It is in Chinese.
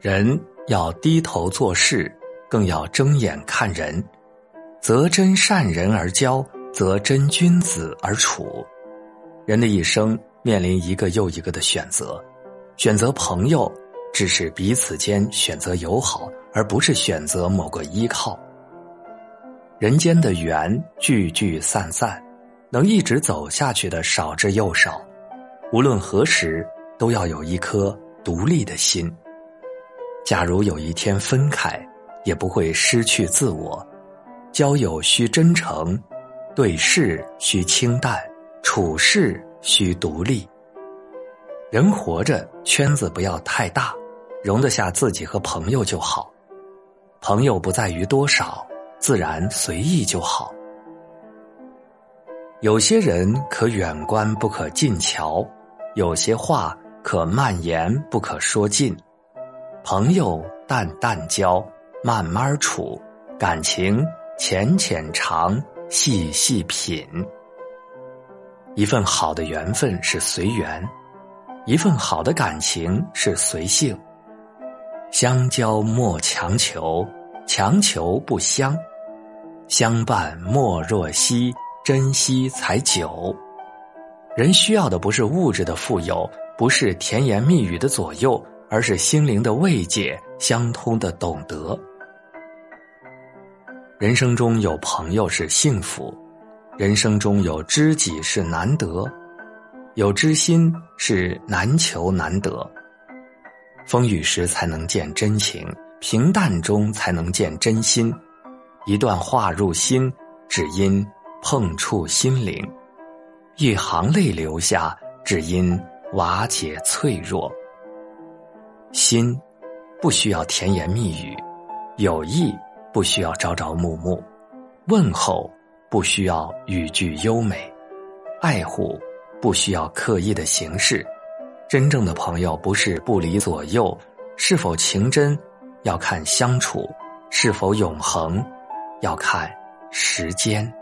人要低头做事，更要睁眼看人。择真善人而交，择真君子而处。人的一生面临一个又一个的选择，选择朋友，只是彼此间选择友好，而不是选择某个依靠。人间的缘聚聚散散，能一直走下去的少之又少。无论何时，都要有一颗独立的心。假如有一天分开，也不会失去自我。交友需真诚，对事需清淡，处事需独立。人活着，圈子不要太大，容得下自己和朋友就好。朋友不在于多少，自然随意就好。有些人可远观不可近瞧。有些话可慢言不可说尽，朋友淡淡交，慢慢处，感情浅浅尝，细细品。一份好的缘分是随缘，一份好的感情是随性。相交莫强求，强求不相；相伴莫若惜，珍惜才久。人需要的不是物质的富有，不是甜言蜜语的左右，而是心灵的慰藉、相通的懂得。人生中有朋友是幸福，人生中有知己是难得，有知心是难求难得。风雨时才能见真情，平淡中才能见真心。一段话入心，只因碰触心灵。一行泪流下，只因瓦解脆弱。心不需要甜言蜜语，友谊不需要朝朝暮暮，问候不需要语句优美，爱护不需要刻意的形式。真正的朋友不是不离左右，是否情真要看相处，是否永恒要看时间。